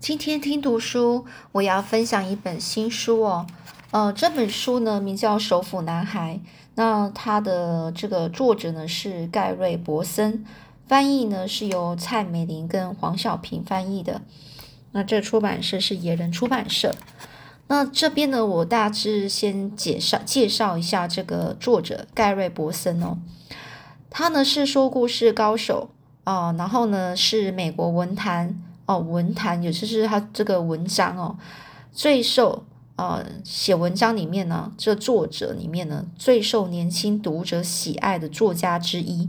今天听读书，我要分享一本新书哦。呃，这本书呢名叫《首府男孩》，那它的这个作者呢是盖瑞·博森，翻译呢是由蔡美玲跟黄小平翻译的。那这出版社是野人出版社。那这边呢，我大致先介绍介绍一下这个作者盖瑞·博森哦。他呢是说故事高手啊，然后呢是美国文坛。哦，文坛也就是他这个文章哦，最受呃写文章里面呢，这作者里面呢最受年轻读者喜爱的作家之一，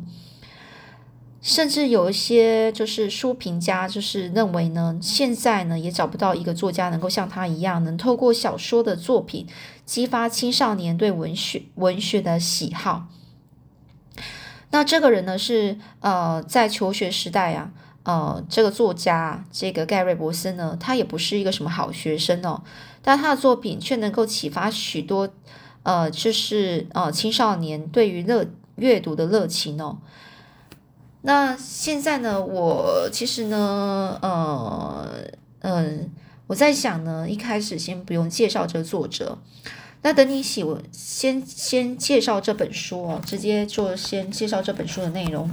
甚至有一些就是书评家就是认为呢，现在呢也找不到一个作家能够像他一样，能透过小说的作品激发青少年对文学文学的喜好。那这个人呢是呃在求学时代啊。呃，这个作家，这个盖瑞·伯森呢，他也不是一个什么好学生哦，但他的作品却能够启发许多，呃，就是呃青少年对于乐阅读的热情哦。那现在呢，我其实呢，呃，嗯，我在想呢，一开始先不用介绍这个作者，那等你写，我先先介绍这本书哦，直接就先介绍这本书的内容。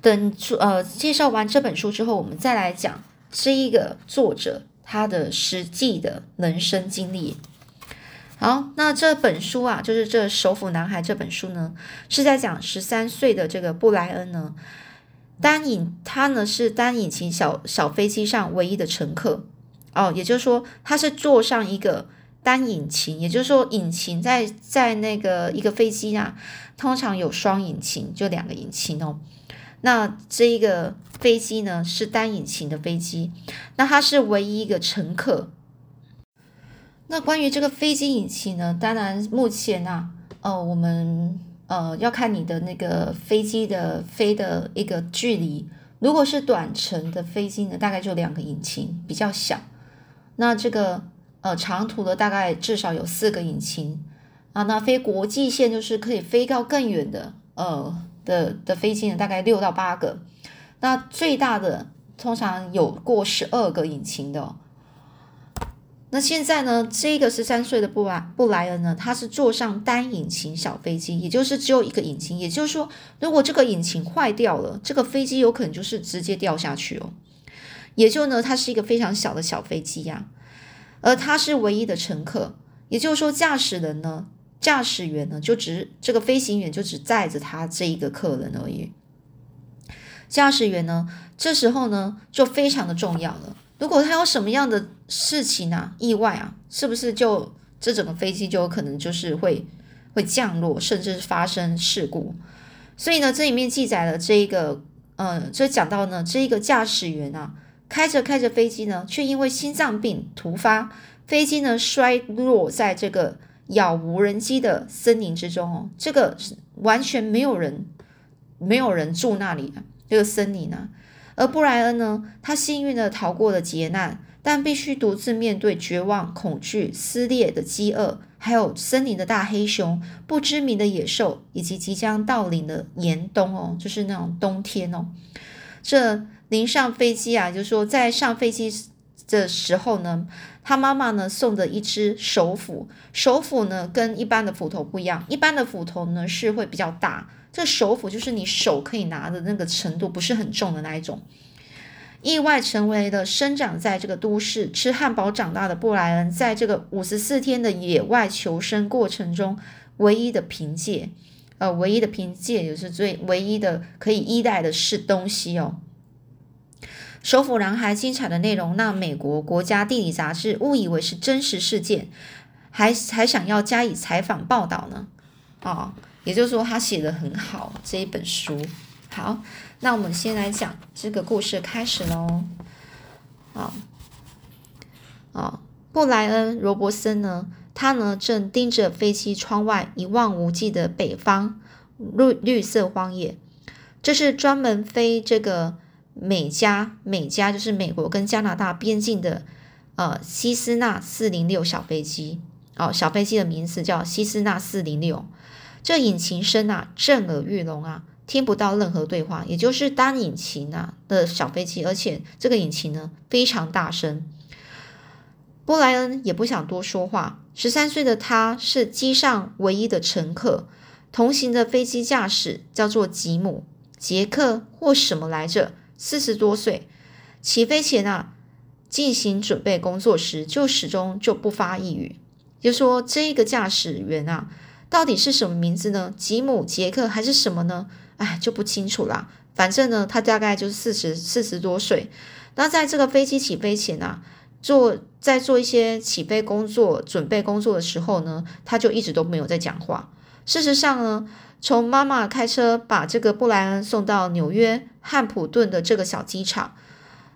等呃介绍完这本书之后，我们再来讲这一个作者他的实际的人生经历。好，那这本书啊，就是这《首府男孩》这本书呢，是在讲十三岁的这个布莱恩呢，单引他呢是单引擎小小飞机上唯一的乘客哦，也就是说他是坐上一个单引擎，也就是说引擎在在那个一个飞机啊，通常有双引擎，就两个引擎哦。那这一个飞机呢是单引擎的飞机，那它是唯一一个乘客。那关于这个飞机引擎呢，当然目前啊，呃，我们呃要看你的那个飞机的飞的一个距离。如果是短程的飞机呢，大概就两个引擎，比较小。那这个呃长途的大概至少有四个引擎啊。那飞国际线就是可以飞到更远的呃。的的飞机呢，大概六到八个，那最大的通常有过十二个引擎的。那现在呢，这个十三岁的布莱布莱恩呢，他是坐上单引擎小飞机，也就是只有一个引擎，也就是说，如果这个引擎坏掉了，这个飞机有可能就是直接掉下去哦。也就呢，它是一个非常小的小飞机呀，而他是唯一的乘客，也就是说，驾驶人呢。驾驶员呢，就只这个飞行员就只载着他这一个客人而已。驾驶员呢，这时候呢就非常的重要了。如果他有什么样的事情啊，意外啊，是不是就这整个飞机就有可能就是会会降落，甚至发生事故？所以呢，这里面记载了这一个，呃，这讲到呢，这一个驾驶员啊，开着开着飞机呢，却因为心脏病突发，飞机呢摔落在这个。杳无人迹的森林之中哦，这个完全没有人，没有人住那里啊，这个森林啊。而布莱恩呢，他幸运的逃过了劫难，但必须独自面对绝望、恐惧、撕裂的饥饿，还有森林的大黑熊、不知名的野兽，以及即将到临的严冬哦，就是那种冬天哦。这临上飞机啊，就是说在上飞机的时候呢。他妈妈呢送的一只手斧，手斧呢跟一般的斧头不一样，一般的斧头呢是会比较大，这手斧就是你手可以拿的那个程度不是很重的那一种。意外成为了生长在这个都市吃汉堡长大的布莱恩，在这个五十四天的野外求生过程中唯一的凭借，呃，唯一的凭借也是最唯一的可以依赖的是东西哦。首府男孩精彩的内容让美国国家地理杂志误以为是真实事件，还还想要加以采访报道呢。哦，也就是说他写的很好这一本书。好，那我们先来讲这个故事开始喽。啊啊，布莱恩·罗伯森呢，他呢正盯着飞机窗外一望无际的北方绿绿色荒野，这是专门飞这个。美加美加就是美国跟加拿大边境的呃西斯纳四零六小飞机哦，小飞机的名字叫西斯纳四零六。这引擎声啊震耳欲聋啊，听不到任何对话，也就是单引擎啊的小飞机，而且这个引擎呢非常大声。布莱恩也不想多说话。十三岁的他是机上唯一的乘客，同行的飞机驾驶叫做吉姆、杰克或什么来着，四十多岁。起飞前啊，进行准备工作时就始终就不发一语，就说这个驾驶员啊，到底是什么名字呢？吉姆、杰克还是什么呢？哎，就不清楚啦。反正呢，他大概就是四十四十多岁。那在这个飞机起飞前啊，做在做一些起飞工作、准备工作的时候呢，他就一直都没有在讲话。事实上呢，从妈妈开车把这个布莱恩送到纽约汉普顿的这个小机场。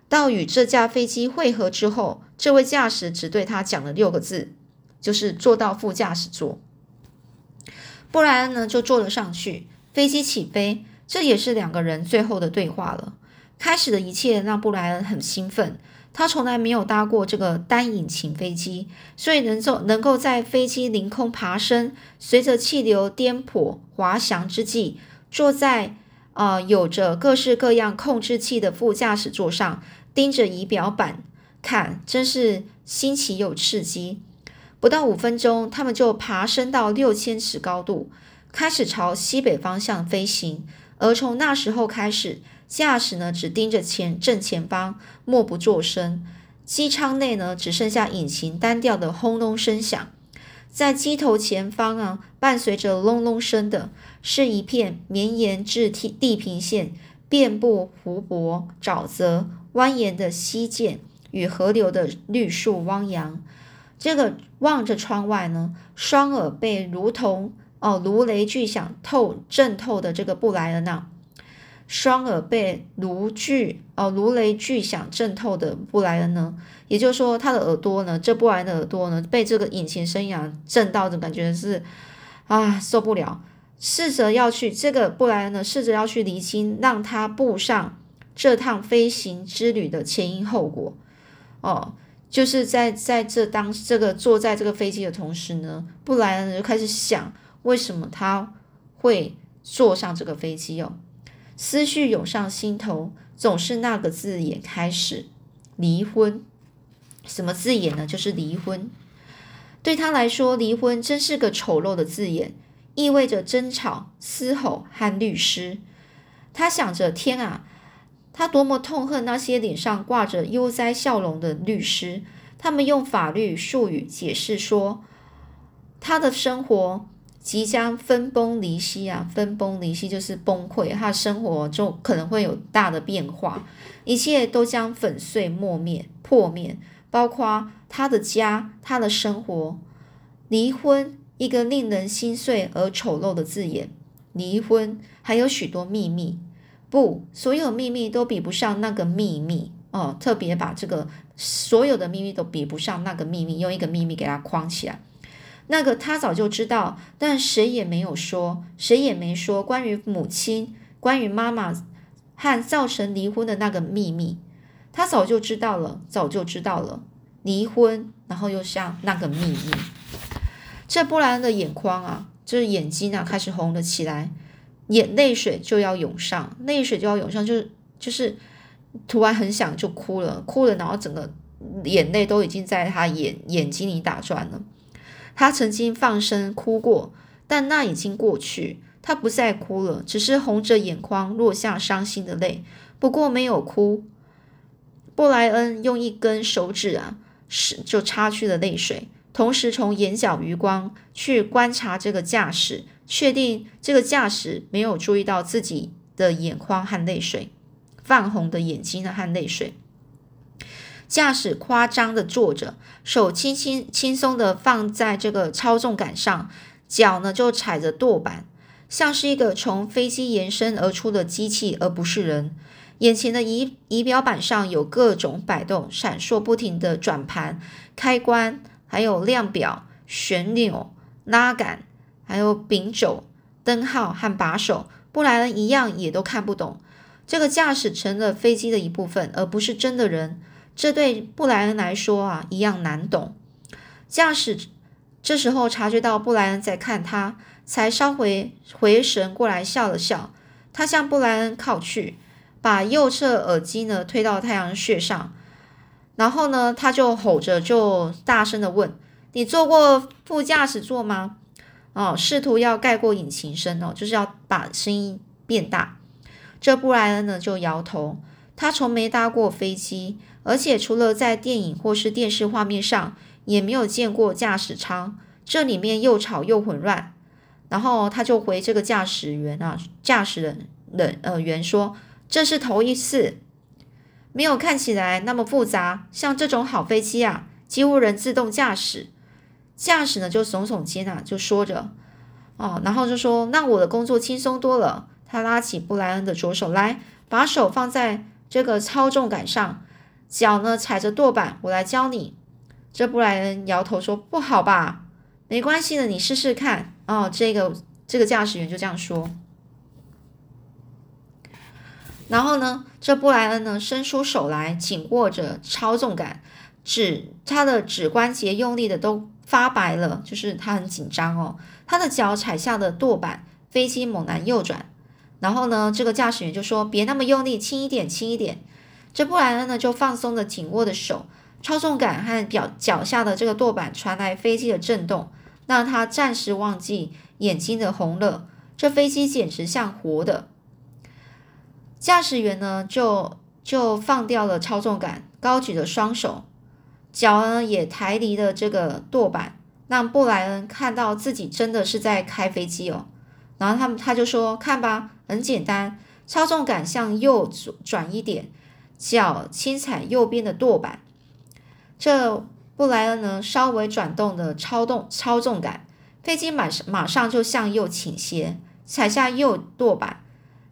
到与这架飞机会合之后，这位驾驶只对他讲了六个字，就是坐到副驾驶座。布莱恩呢就坐了上去，飞机起飞，这也是两个人最后的对话了。开始的一切让布莱恩很兴奋，他从来没有搭过这个单引擎飞机，所以能够能够在飞机凌空爬升，随着气流颠簸滑翔之际，坐在。啊，有着各式各样控制器的副驾驶座上，盯着仪表板看，真是新奇又刺激。不到五分钟，他们就爬升到六千尺高度，开始朝西北方向飞行。而从那时候开始，驾驶呢只盯着前正前方，默不作声。机舱内呢只剩下引擎单调的轰隆声响。在机头前方啊，伴随着隆隆声的，是一片绵延至地地平线、遍布湖泊、沼泽、蜿蜒的溪涧与河流的绿树汪洋。这个望着窗外呢，双耳被如同哦如雷巨响透震透的这个布莱恩啊。双耳被如巨哦如雷巨响震透的布莱恩呢，也就是说他的耳朵呢，这布莱恩的耳朵呢，被这个引擎声响震到的感觉是啊受不了，试着要去这个布莱恩呢，试着要去厘清让他步上这趟飞行之旅的前因后果。哦，就是在在这当这个坐在这个飞机的同时呢，布莱恩就开始想为什么他会坐上这个飞机哦。思绪涌上心头，总是那个字眼开始。离婚，什么字眼呢？就是离婚。对他来说，离婚真是个丑陋的字眼，意味着争吵、嘶吼和律师。他想着：天啊，他多么痛恨那些脸上挂着悠哉笑容的律师！他们用法律术语解释说，他的生活。即将分崩离析啊！分崩离析就是崩溃，他的生活就可能会有大的变化，一切都将粉碎、磨灭、破灭，包括他的家、他的生活。离婚，一个令人心碎而丑陋的字眼。离婚还有许多秘密，不，所有秘密都比不上那个秘密哦。特别把这个所有的秘密都比不上那个秘密，用一个秘密给它框起来。那个他早就知道，但谁也没有说，谁也没说关于母亲、关于妈妈和造成离婚的那个秘密。他早就知道了，早就知道了离婚，然后又像那个秘密。这布莱恩的眼眶啊，就是眼睛啊，开始红了起来，眼泪水就要涌上，泪水就要涌上，就是就是突然很想就哭了，哭了，然后整个眼泪都已经在他眼眼睛里打转了。他曾经放声哭过，但那已经过去。他不再哭了，只是红着眼眶落下伤心的泪。不过没有哭。布莱恩用一根手指啊，是就擦去了泪水，同时从眼角余光去观察这个驾驶，确定这个驾驶没有注意到自己的眼眶和泪水，泛红的眼睛和泪水。驾驶夸张的坐着，手轻轻轻松的放在这个操纵杆上，脚呢就踩着舵板，像是一个从飞机延伸而出的机器，而不是人。眼前的仪仪表板上有各种摆动、闪烁不停的转盘、开关，还有量表、旋钮、拉杆，还有柄肘、灯号和把手。布莱恩一样也都看不懂。这个驾驶成了飞机的一部分，而不是真的人。这对布莱恩来说啊，一样难懂。驾驶这时候察觉到布莱恩在看他，才稍微回神过来，笑了笑。他向布莱恩靠去，把右侧耳机呢推到太阳穴上，然后呢，他就吼着，就大声的问：“你坐过副驾驶座吗？”哦，试图要盖过引擎声哦，就是要把声音变大。这布莱恩呢就摇头，他从没搭过飞机，而且除了在电影或是电视画面上，也没有见过驾驶舱。这里面又吵又混乱。然后他就回这个驾驶员啊，驾驶人人呃员说：“这是头一次，没有看起来那么复杂。像这种好飞机啊，几乎人自动驾驶。”驾驶呢就耸耸肩啊，就说着：“哦，然后就说那我的工作轻松多了。”他拉起布莱恩的左手来，把手放在这个操纵杆上，脚呢踩着舵板，我来教你。这布莱恩摇头说：“不好吧？没关系的，你试试看。”哦，这个这个驾驶员就这样说。然后呢，这布莱恩呢伸出手来，紧握着操纵杆，指他的指关节用力的都发白了，就是他很紧张哦。他的脚踩下的舵板，飞机猛然右转。然后呢，这个驾驶员就说：“别那么用力，轻一点，轻一点。”这布莱恩呢就放松了紧握的手，操纵杆和表脚下的这个舵板传来飞机的震动。让他暂时忘记眼睛的红了。这飞机简直像活的。驾驶员呢，就就放掉了操纵杆，高举着双手，脚呢也抬离了这个舵板，让布莱恩看到自己真的是在开飞机哦。然后他们他就说：“看吧，很简单，操纵杆向右转一点，脚轻踩右边的舵板。”这。布莱恩呢，稍微转动的操纵操纵杆，飞机马上马上就向右倾斜，踩下右舵板，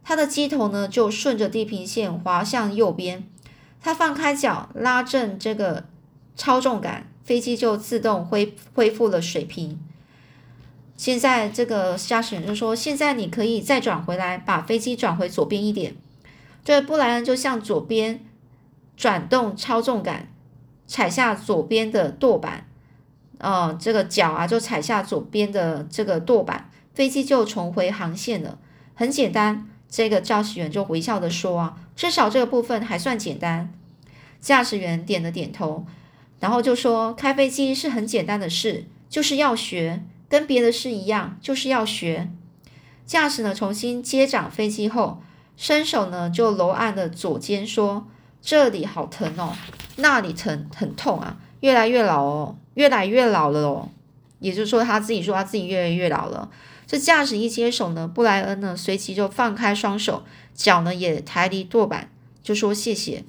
它的机头呢就顺着地平线滑向右边。他放开脚，拉正这个操纵杆，飞机就自动恢恢复了水平。现在这个驾驶员就说：“现在你可以再转回来，把飞机转回左边一点。”这布莱恩就向左边转动操纵杆。踩下左边的舵板，呃，这个脚啊就踩下左边的这个舵板，飞机就重回航线了。很简单，这个驾驶员就微笑的说啊，至少这个部分还算简单。驾驶员点了点头，然后就说，开飞机是很简单的事，就是要学，跟别的事一样，就是要学。驾驶呢重新接掌飞机后，伸手呢就揉按了左肩，说。这里好疼哦，那里疼很痛啊，越来越老哦，越来越老了哦。也就是说，他自己说他自己越来越老了。这驾驶一接手呢，布莱恩呢随即就放开双手，脚呢也抬离舵板，就说谢谢。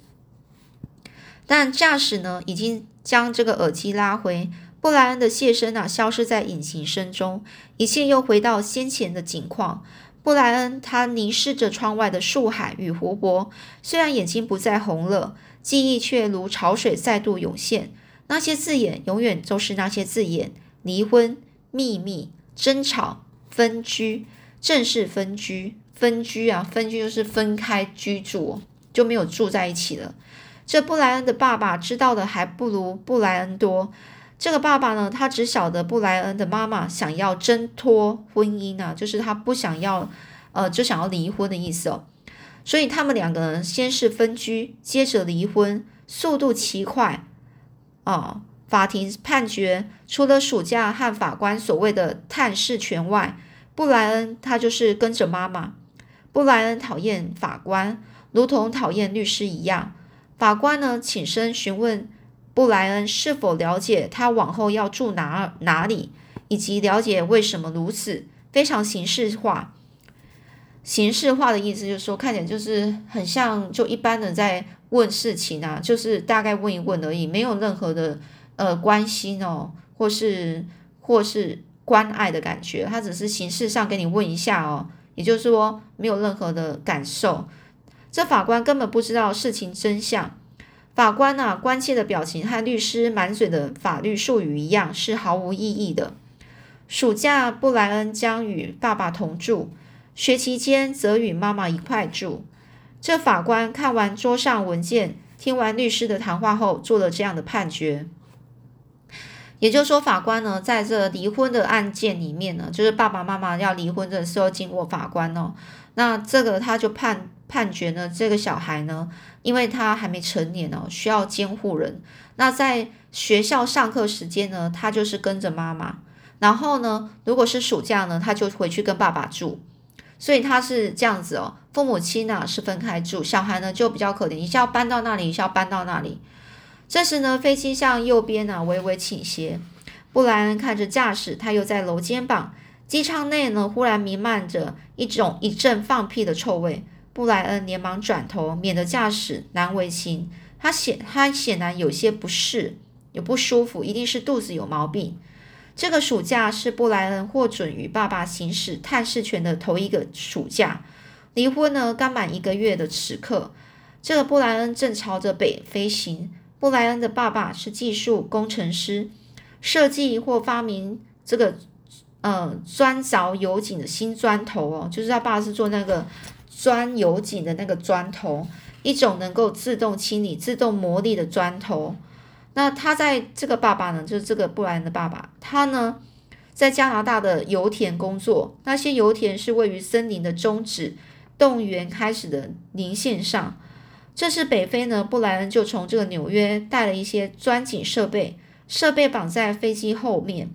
但驾驶呢已经将这个耳机拉回，布莱恩的谢声啊消失在引擎声中，一切又回到先前的景况。布莱恩他凝视着窗外的树海与湖泊，虽然眼睛不再红了，记忆却如潮水再度涌现。那些字眼永远都是那些字眼：离婚、秘密、争吵、分居、正式分居、分居啊，分居就是分开居住，就没有住在一起了。这布莱恩的爸爸知道的还不如布莱恩多。这个爸爸呢，他只晓得布莱恩的妈妈想要挣脱婚姻啊，就是他不想要，呃，就想要离婚的意思哦。所以他们两个人先是分居，接着离婚，速度奇快啊。法庭判决，除了暑假和法官所谓的探视权外，布莱恩他就是跟着妈妈。布莱恩讨厌法官，如同讨厌律师一样。法官呢，请身询问。布莱恩是否了解他往后要住哪哪里，以及了解为什么如此？非常形式化。形式化的意思就是说，看起来就是很像就一般的在问事情啊，就是大概问一问而已，没有任何的呃关心哦，或是或是关爱的感觉。他只是形式上给你问一下哦，也就是说没有任何的感受。这法官根本不知道事情真相。法官啊，关切的表情和律师满嘴的法律术语一样，是毫无意义的。暑假，布莱恩将与爸爸同住；学期间，则与妈妈一块住。这法官看完桌上文件，听完律师的谈话后，做了这样的判决：也就是说，法官呢，在这离婚的案件里面呢，就是爸爸妈妈要离婚的时候，经过法官哦，那这个他就判判决呢，这个小孩呢，因为他还没成年哦，需要监护人。那在学校上课时间呢，他就是跟着妈妈，然后呢，如果是暑假呢，他就回去跟爸爸住。所以他是这样子哦，父母亲呢是分开住，小孩呢就比较可怜，一下要搬到那里，一下要搬到那里。这时呢，飞机向右边呢微微倾斜。布莱恩看着驾驶，他又在搂肩膀。机舱内呢，忽然弥漫着一种一阵放屁的臭味。布莱恩连忙转头，免得驾驶难为情。他显他显然有些不适，有不舒服，一定是肚子有毛病。这个暑假是布莱恩获准与爸爸行使探视权的头一个暑假。离婚呢刚满一个月的此刻，这个布莱恩正朝着北飞行。布莱恩的爸爸是技术工程师，设计或发明这个呃钻凿油井的新砖头哦，就是他爸是做那个钻油井的那个砖头，一种能够自动清理、自动磨砺的砖头。那他在这个爸爸呢，就是这个布莱恩的爸爸，他呢在加拿大的油田工作，那些油田是位于森林的终止动员开始的林线上。这次北非呢，布莱恩就从这个纽约带了一些钻井设备，设备绑在飞机后面，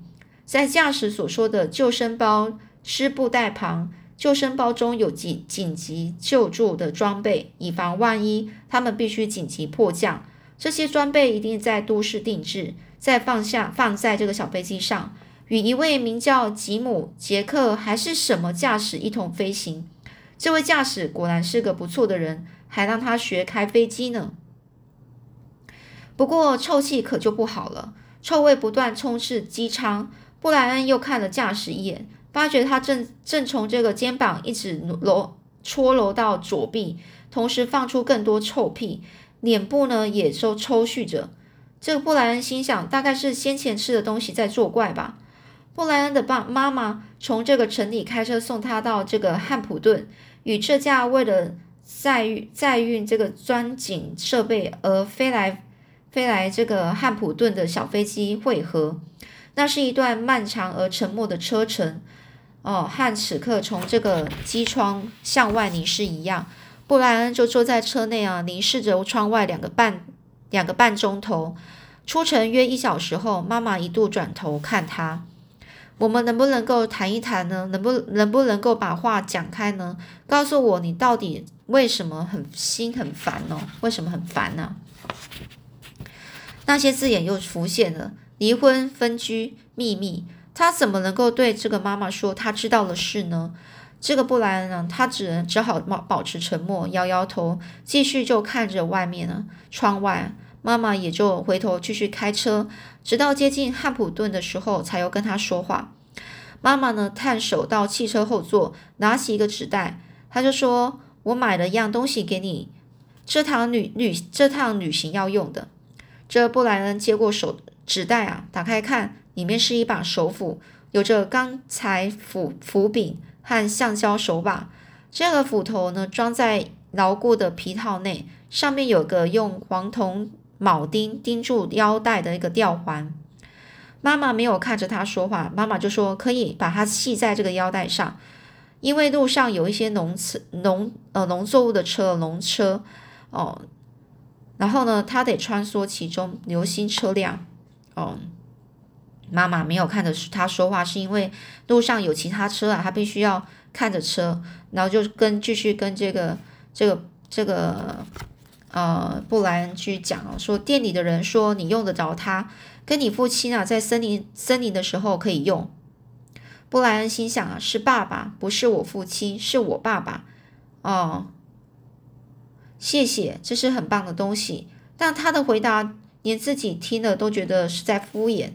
在驾驶所说的救生包湿布袋旁，救生包中有紧紧急救助的装备，以防万一，他们必须紧急迫降。这些装备一定在都市定制，再放下放在这个小飞机上，与一位名叫吉姆·杰克还是什么驾驶一同飞行。这位驾驶果然是个不错的人。还让他学开飞机呢。不过臭气可就不好了，臭味不断充斥机舱。布莱恩又看了驾驶一眼，发觉他正正从这个肩膀一直揉搓揉到左臂，同时放出更多臭屁，脸部呢也都抽搐着。这个布莱恩心想，大概是先前吃的东西在作怪吧。布莱恩的爸妈妈从这个城里开车送他到这个汉普顿，与这架为了。载运载运这个钻井设备而飞来飞来这个汉普顿的小飞机汇合，那是一段漫长而沉默的车程。哦，和此刻从这个机窗向外凝视一样，布莱恩就坐在车内啊，凝视着窗外两个半两个半钟头。出城约一小时后，妈妈一度转头看他。我们能不能够谈一谈呢？能不能不能够把话讲开呢？告诉我你到底为什么很心很烦呢？为什么很烦呢？那些字眼又浮现了：离婚、分居、秘密。他怎么能够对这个妈妈说他知道的事呢？这个布莱恩呢？他只能只好保保持沉默，摇摇头，继续就看着外面呢，窗外。妈妈也就回头继续开车，直到接近汉普顿的时候，才又跟他说话。妈妈呢，探手到汽车后座，拿起一个纸袋，他就说：“我买了一样东西给你，这趟旅旅这趟旅行要用的。”这布莱恩接过手纸袋啊，打开看，里面是一把手斧，有着钢材斧斧柄和橡胶手把。这个斧头呢，装在牢固的皮套内，上面有个用黄铜。铆钉钉住腰带的一个吊环，妈妈没有看着他说话，妈妈就说可以把它系在这个腰带上，因为路上有一些农车、农呃农作物的车、农车哦，然后呢，他得穿梭其中，留心车辆哦。妈妈没有看着他说话，是因为路上有其他车啊，他必须要看着车，然后就跟继续跟这个这个这个。呃，布莱恩去讲哦，说店里的人说你用得着它，跟你父亲啊在森林森林的时候可以用。布莱恩心想啊，是爸爸，不是我父亲，是我爸爸。哦，谢谢，这是很棒的东西。但他的回答连自己听了都觉得是在敷衍。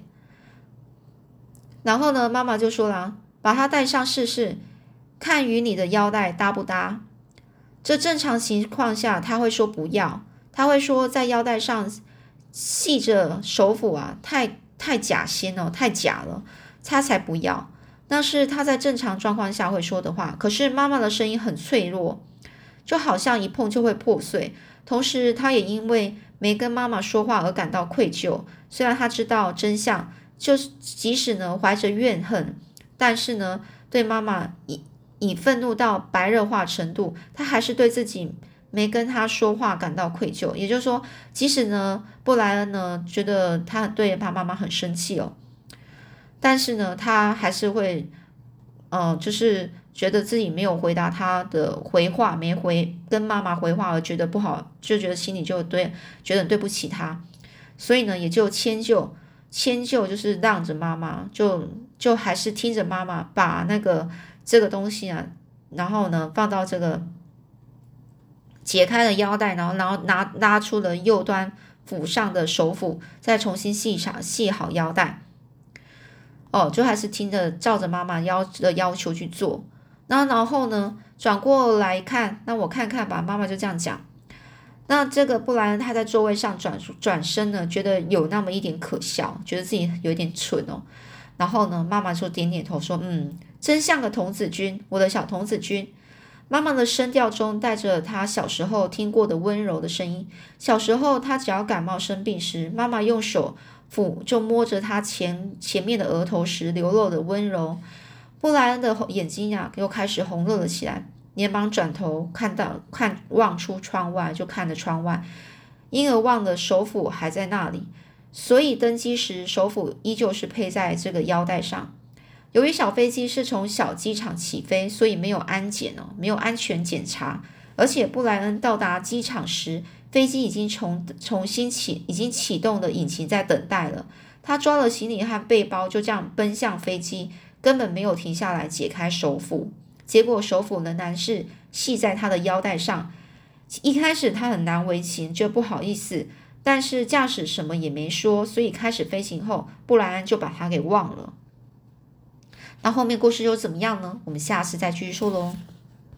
然后呢，妈妈就说了，把它戴上试试，看与你的腰带搭不搭。这正常情况下，他会说不要，他会说在腰带上系着手斧啊，太太假仙了，太假了，他才不要。那是他在正常状况下会说的话。可是妈妈的声音很脆弱，就好像一碰就会破碎。同时，他也因为没跟妈妈说话而感到愧疚。虽然他知道真相，就是即使呢怀着怨恨，但是呢对妈妈以以愤怒到白热化程度，他还是对自己没跟他说话感到愧疚。也就是说，即使呢布莱恩呢觉得他对他妈妈很生气哦，但是呢他还是会，呃，就是觉得自己没有回答他的回话，没回跟妈妈回话而觉得不好，就觉得心里就对觉得对不起他，所以呢也就迁就。迁就就是让着妈妈，就就还是听着妈妈把那个这个东西啊，然后呢放到这个解开了腰带，然后然后拿拉出了右端腹上的手斧，再重新系上系好腰带。哦，就还是听着照着妈妈要的要求去做。那然后呢转过来看，那我看看吧，妈妈就这样讲。那这个布莱恩他在座位上转转身呢，觉得有那么一点可笑，觉得自己有点蠢哦。然后呢，妈妈就点点头说：“嗯，真像个童子军，我的小童子军。”妈妈的声调中带着他小时候听过的温柔的声音。小时候，他只要感冒生病时，妈妈用手抚就摸着他前前面的额头时流露的温柔。布莱恩的眼睛呀，又开始红热了起来。连忙转头看到看望出窗外，就看着窗外，因而忘了手斧还在那里。所以登机时手斧依旧是配在这个腰带上。由于小飞机是从小机场起飞，所以没有安检哦，没有安全检查。而且布莱恩到达机场时，飞机已经重重新启，已经启动的引擎在等待了。他抓了行李和背包，就这样奔向飞机，根本没有停下来解开手斧。结果手斧仍然是系在他的腰带上。一开始他很难为情，就不好意思，但是驾驶什么也没说，所以开始飞行后，布莱恩就把他给忘了。那后面故事又怎么样呢？我们下次再继续说喽。